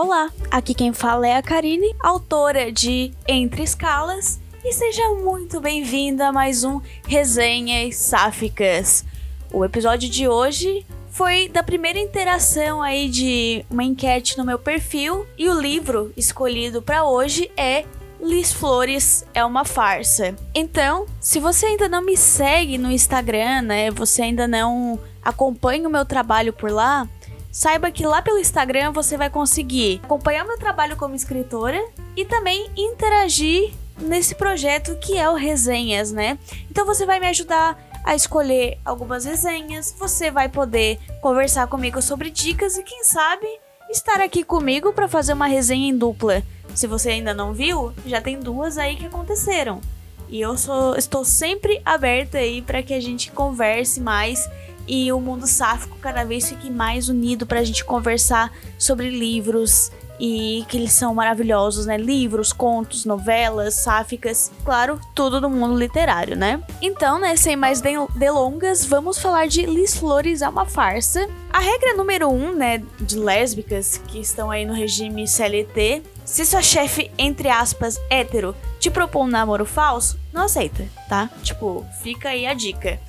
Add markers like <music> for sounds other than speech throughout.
Olá, aqui quem fala é a Karine, autora de Entre Escalas, e seja muito bem-vinda a mais um Resenhas Sáficas. O episódio de hoje foi da primeira interação aí de uma enquete no meu perfil e o livro escolhido para hoje é Lis Flores é uma farsa. Então, se você ainda não me segue no Instagram, né, você ainda não acompanha o meu trabalho por lá, saiba que lá pelo Instagram você vai conseguir acompanhar meu trabalho como escritora e também interagir nesse projeto que é o Resenhas, né? Então você vai me ajudar a escolher algumas resenhas, você vai poder conversar comigo sobre dicas e quem sabe estar aqui comigo para fazer uma resenha em dupla. Se você ainda não viu, já tem duas aí que aconteceram. E eu sou, estou sempre aberta aí para que a gente converse mais e o mundo sáfico cada vez fique mais unido para a gente conversar sobre livros e que eles são maravilhosos, né? Livros, contos, novelas, sáficas, claro, tudo do mundo literário, né? Então, né, sem mais delongas, vamos falar de Liz Flores é uma farsa. A regra número um, né, de lésbicas que estão aí no regime CLT, se sua chefe, entre aspas, hétero, te propõe um namoro falso, não aceita, tá? Tipo, fica aí a dica.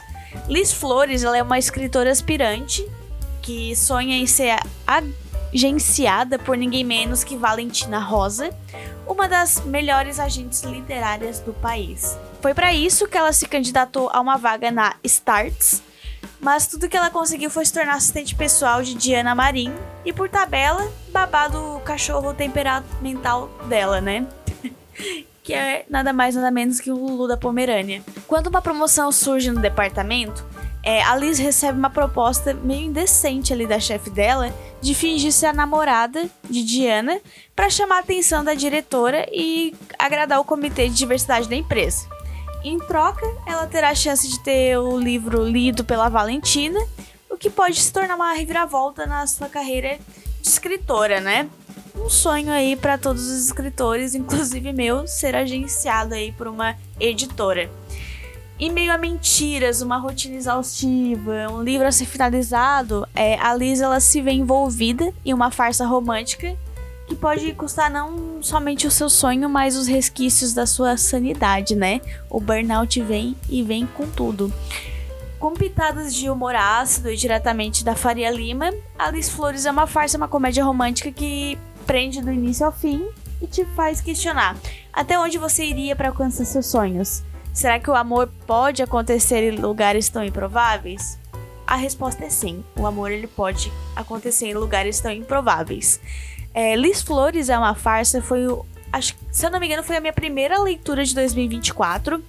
Liz Flores, ela é uma escritora aspirante que sonha em ser agenciada por ninguém menos que Valentina Rosa, uma das melhores agentes literárias do país. Foi para isso que ela se candidatou a uma vaga na Starts, mas tudo que ela conseguiu foi se tornar assistente pessoal de Diana Marim e, por tabela, babado o cachorro temperamental dela, né? <laughs> que é nada mais nada menos que o Lulu da Pomerânia. Quando uma promoção surge no departamento, é, a Liz recebe uma proposta meio indecente ali da chefe dela de fingir ser a namorada de Diana para chamar a atenção da diretora e agradar o comitê de diversidade da empresa. Em troca, ela terá a chance de ter o livro lido pela Valentina, o que pode se tornar uma reviravolta na sua carreira de escritora, né? Um sonho aí para todos os escritores, inclusive meu, ser agenciado aí por uma editora. Em meio a mentiras, uma rotina exaustiva, um livro a ser finalizado, é, a Liz ela se vê envolvida em uma farsa romântica que pode custar não somente o seu sonho, mas os resquícios da sua sanidade, né? O burnout vem e vem com tudo. Com pitadas de humor ácido e diretamente da Faria Lima, Alice Flores é uma farsa, uma comédia romântica que prende do início ao fim e te faz questionar até onde você iria para alcançar seus sonhos. Será que o amor pode acontecer em lugares tão improváveis? A resposta é sim. O amor ele pode acontecer em lugares tão improváveis. É, Liz Flores é uma farsa. Foi o, acho, se eu não me engano, foi a minha primeira leitura de 2024.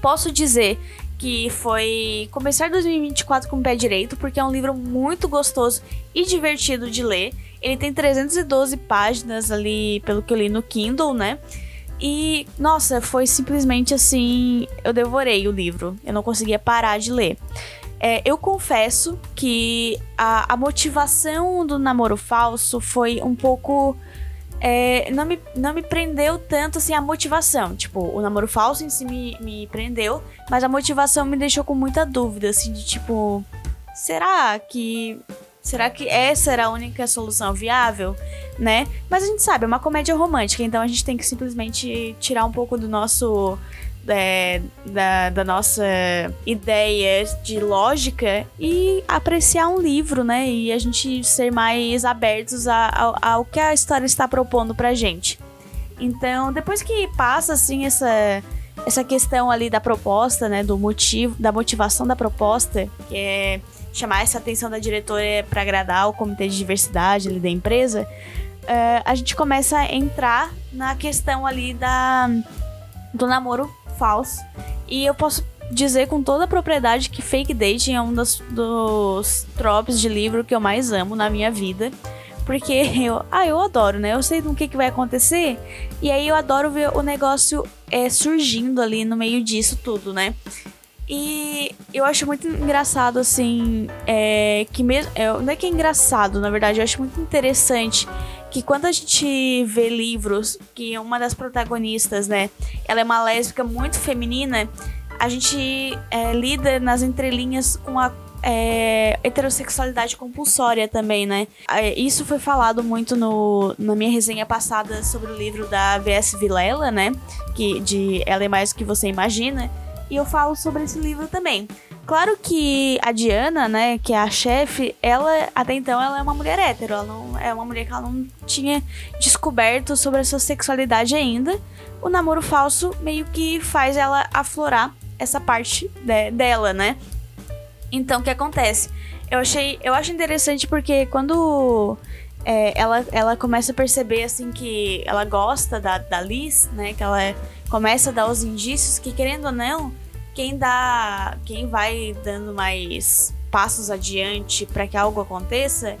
Posso dizer que foi começar 2024 com o pé direito, porque é um livro muito gostoso e divertido de ler. Ele tem 312 páginas ali, pelo que eu li no Kindle, né? E, nossa, foi simplesmente assim. Eu devorei o livro. Eu não conseguia parar de ler. É, eu confesso que a, a, motivação do namoro falso foi um pouco. É, não, me, não me prendeu tanto assim a motivação. Tipo, o namoro falso em si me, me prendeu, mas a motivação me deixou com muita dúvida, assim, de tipo. Será que Será que essa era a única solução viável, né? Mas a gente sabe, é uma comédia romântica, então a gente tem que simplesmente tirar um pouco do nosso é, da, da, nossa ideia de lógica e apreciar um livro, né? E a gente ser mais abertos a, a, ao que a história está propondo pra gente. Então, depois que passa assim essa essa questão ali da proposta, né, do motivo, da motivação da proposta, que é chamar essa atenção da diretora para agradar o comitê de diversidade ali da empresa, uh, a gente começa a entrar na questão ali da, do namoro falso. E eu posso dizer com toda a propriedade que fake dating é um dos, dos tropes de livro que eu mais amo na minha vida. Porque <laughs> eu, ah, eu adoro, né? Eu sei do que, que vai acontecer. E aí eu adoro ver o negócio é, surgindo ali no meio disso tudo, né? E eu acho muito engraçado, assim, é, que mesmo. É, não é que é engraçado, na verdade, eu acho muito interessante que quando a gente vê livros que uma das protagonistas, né, ela é uma lésbica muito feminina, a gente é, lida nas entrelinhas com a é, heterossexualidade compulsória também, né? Isso foi falado muito no, na minha resenha passada sobre o livro da V.S. Vilela, né? Que, de Ela é Mais Do Que Você Imagina. E eu falo sobre esse livro também. Claro que a Diana, né, que é a chefe, ela até então ela é uma mulher hétero, ela não é uma mulher que ela não tinha descoberto sobre a sua sexualidade ainda. O namoro falso meio que faz ela aflorar essa parte de, dela, né? Então, o que acontece? Eu achei, eu acho interessante porque quando é, ela, ela começa a perceber assim que ela gosta da, da Liz, né? Que ela começa a dar os indícios que querendo ou não, quem dá, quem vai dando mais passos adiante para que algo aconteça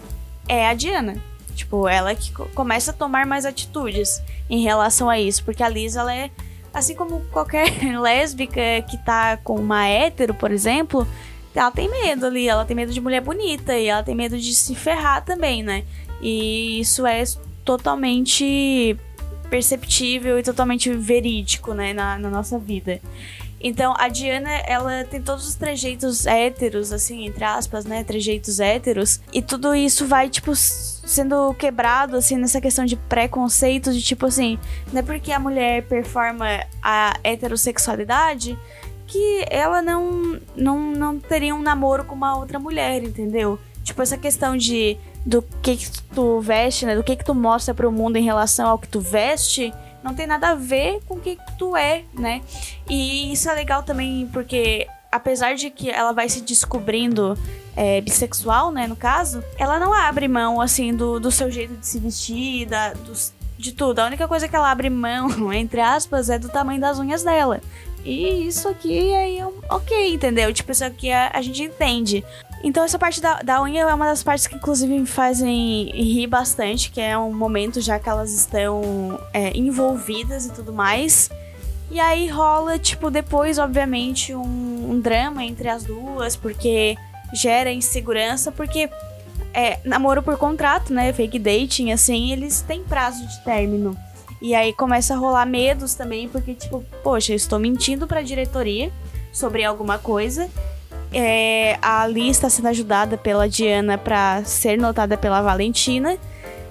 é a Diana. Tipo, ela que começa a tomar mais atitudes em relação a isso, porque a Liz ela é assim como qualquer <laughs> lésbica que tá com uma hétero, por exemplo, ela tem medo ali, ela tem medo de mulher bonita e ela tem medo de se ferrar também, né? E isso é totalmente perceptível e totalmente verídico, né, na, na nossa vida. Então, a Diana, ela tem todos os trejeitos héteros, assim, entre aspas, né? Trejeitos héteros. E tudo isso vai, tipo, sendo quebrado, assim, nessa questão de preconceito, de tipo assim, não é porque a mulher performa a heterossexualidade que ela não, não, não teria um namoro com uma outra mulher, entendeu? Tipo, essa questão de do que, que tu veste, né? Do que, que tu mostra para o mundo em relação ao que tu veste, não tem nada a ver com o que, que tu é, né? E isso é legal também porque apesar de que ela vai se descobrindo é, bissexual, né, no caso, ela não abre mão, assim, do, do seu jeito de se vestir, da, dos, de tudo. A única coisa que ela abre mão, <laughs> entre aspas, é do tamanho das unhas dela. E isso aqui é ok, entendeu? Tipo, isso aqui a, a gente entende. Então essa parte da, da unha é uma das partes que inclusive me fazem rir bastante, que é um momento já que elas estão é, envolvidas e tudo mais. E aí rola, tipo, depois, obviamente, um, um drama entre as duas, porque gera insegurança, porque é, namoro por contrato, né? Fake dating, assim, eles têm prazo de término. E aí começa a rolar medos também, porque, tipo, poxa, eu estou mentindo pra diretoria sobre alguma coisa. É, a Ali está sendo ajudada pela Diana para ser notada pela Valentina.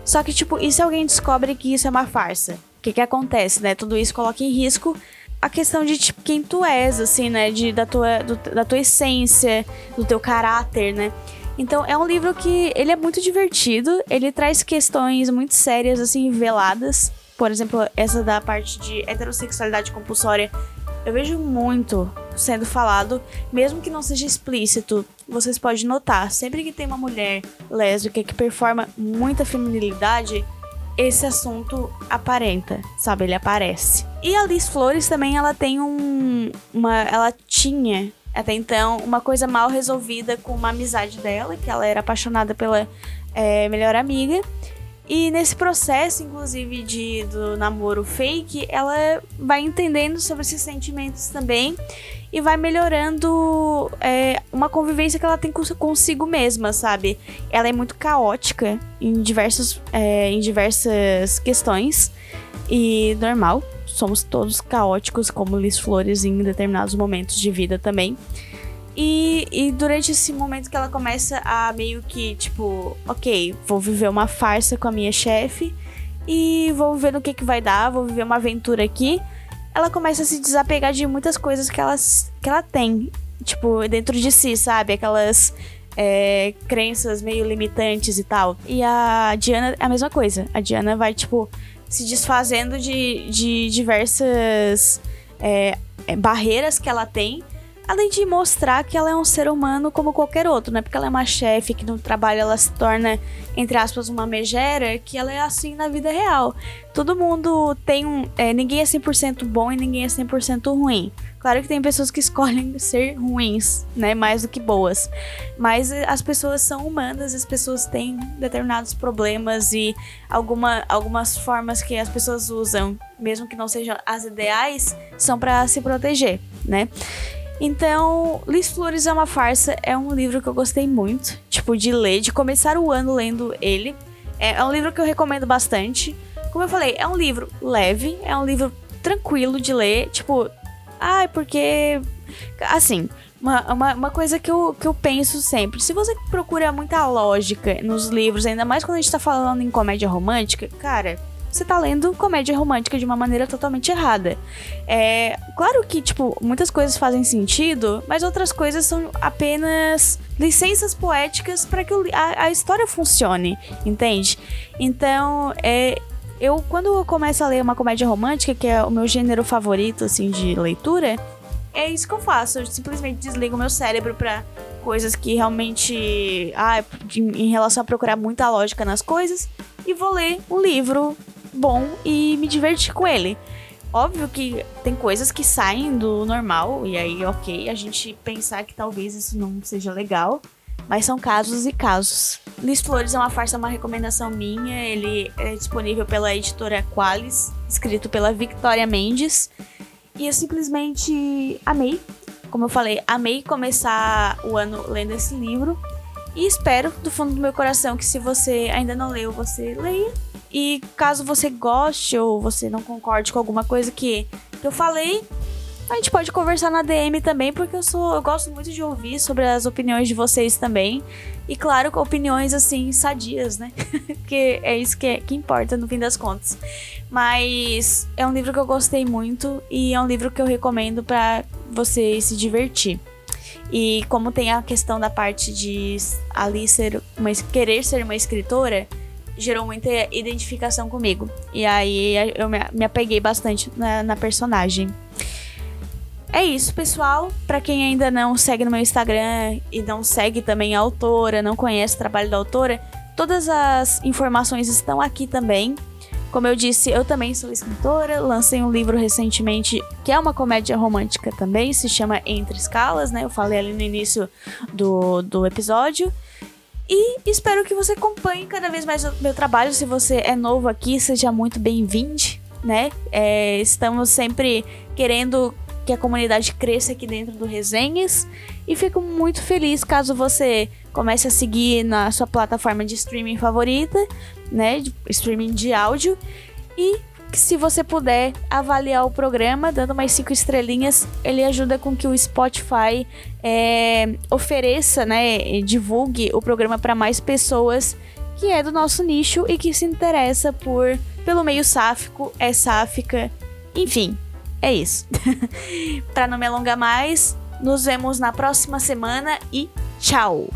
Só que, tipo, e se alguém descobre que isso é uma farsa? O que que acontece, né? Tudo isso coloca em risco a questão de, tipo, quem tu és, assim, né? De, da, tua, do, da tua essência, do teu caráter, né? Então, é um livro que ele é muito divertido, ele traz questões muito sérias, assim, veladas por exemplo, essa da parte de heterossexualidade compulsória, eu vejo muito sendo falado, mesmo que não seja explícito. Vocês podem notar, sempre que tem uma mulher lésbica que performa muita feminilidade, esse assunto aparenta, sabe? Ele aparece. E a Liz Flores também, ela tem um. Uma, ela tinha até então uma coisa mal resolvida com uma amizade dela, que ela era apaixonada pela é, melhor amiga. E nesse processo, inclusive, de, do namoro fake, ela vai entendendo sobre esses sentimentos também e vai melhorando é, uma convivência que ela tem consigo mesma, sabe? Ela é muito caótica em, diversos, é, em diversas questões e normal. Somos todos caóticos, como Liz Flores, em determinados momentos de vida também. E, e durante esse momento que ela começa a meio que, tipo, ok, vou viver uma farsa com a minha chefe e vou ver no que, que vai dar, vou viver uma aventura aqui. Ela começa a se desapegar de muitas coisas que, ela que ela tem, tipo, dentro de si, sabe? Aquelas é, crenças meio limitantes e tal. E a Diana é a mesma coisa. A Diana vai, tipo, se desfazendo de, de diversas é, barreiras que ela tem Além de mostrar que ela é um ser humano como qualquer outro, né? Porque ela é uma chefe que no trabalho ela se torna, entre aspas, uma megera, que ela é assim na vida real. Todo mundo tem um. É, ninguém é 100% bom e ninguém é 100% ruim. Claro que tem pessoas que <laughs> escolhem ser ruins, né? Mais do que boas. Mas as pessoas são humanas, as pessoas têm determinados problemas e alguma, algumas formas que as pessoas usam, mesmo que não sejam as ideais, são para se proteger, né? Então, Liz Flores é uma farsa, é um livro que eu gostei muito, tipo, de ler, de começar o ano lendo ele. É, é um livro que eu recomendo bastante. Como eu falei, é um livro leve, é um livro tranquilo de ler, tipo, ai, ah, porque assim, Uma, uma, uma, coisa que eu, que eu penso sempre: se você procura muita lógica nos livros, ainda mais quando a gente tá falando em comédia romântica, cara, você tá lendo comédia romântica de uma maneira totalmente errada. É claro que, tipo, muitas coisas fazem sentido, mas outras coisas são apenas licenças poéticas para que a, a, história funcione, entende? Então, é. Eu, quando eu começo a ler uma comédia romântica, que é o meu gênero favorito, assim, de leitura, é isso que eu faço. Eu simplesmente desligo meu cérebro pra coisas que realmente. Ah, em relação a procurar muita lógica nas coisas. E vou ler um livro bom e me divertir com ele. Óbvio que tem coisas que saem do normal, e aí, ok, a gente pensar que talvez isso não seja legal, mas são casos e casos. Liz Flores é uma farsa, uma recomendação minha. Ele é disponível pela editora Qualis, escrito pela Victoria Mendes. E eu simplesmente amei. Como eu falei, amei começar o ano lendo esse livro. E espero do fundo do meu coração que se você ainda não leu, você leia. E caso você goste ou você não concorde com alguma coisa que, eu falei, a gente pode conversar na DM também, porque eu sou, eu gosto muito de ouvir sobre as opiniões de vocês também. E claro, com opiniões assim sadias, né? <laughs> que é isso que, é, que importa no fim das contas. Mas é um livro que eu gostei muito e é um livro que eu recomendo para você se divertir. E como tem a questão da parte de ali ser uma, querer ser uma escritora, gerou muita identificação comigo. E aí eu me, apeguei bastante na, na personagem. É isso, pessoal. Para quem ainda não segue no meu Instagram e não segue também a autora, não conhece o trabalho da autora, todas as informações estão aqui também. Como eu disse, eu também sou escritora, lancei um livro recentemente que é uma comédia romântica também, se chama Entre Escalas, né? Eu falei ali no início do, do episódio. E espero que você acompanhe cada vez mais o meu trabalho. Se você é novo aqui, seja muito bem-vindo, né? É, estamos sempre querendo que a comunidade cresça aqui dentro do Resenhas. E fico muito feliz caso você comece a seguir na sua plataforma de streaming favorita, né? De streaming de áudio. E se você puder avaliar o programa, dando mais cinco estrelinhas, ele ajuda com que o Spotify é, ofereça, né? Divulgue o programa para mais pessoas que é do nosso nicho e que se interessa por pelo meio sáfico, é sáfica, enfim, é isso. <laughs> Para não me alongar mais, nos vemos na próxima semana e tchau!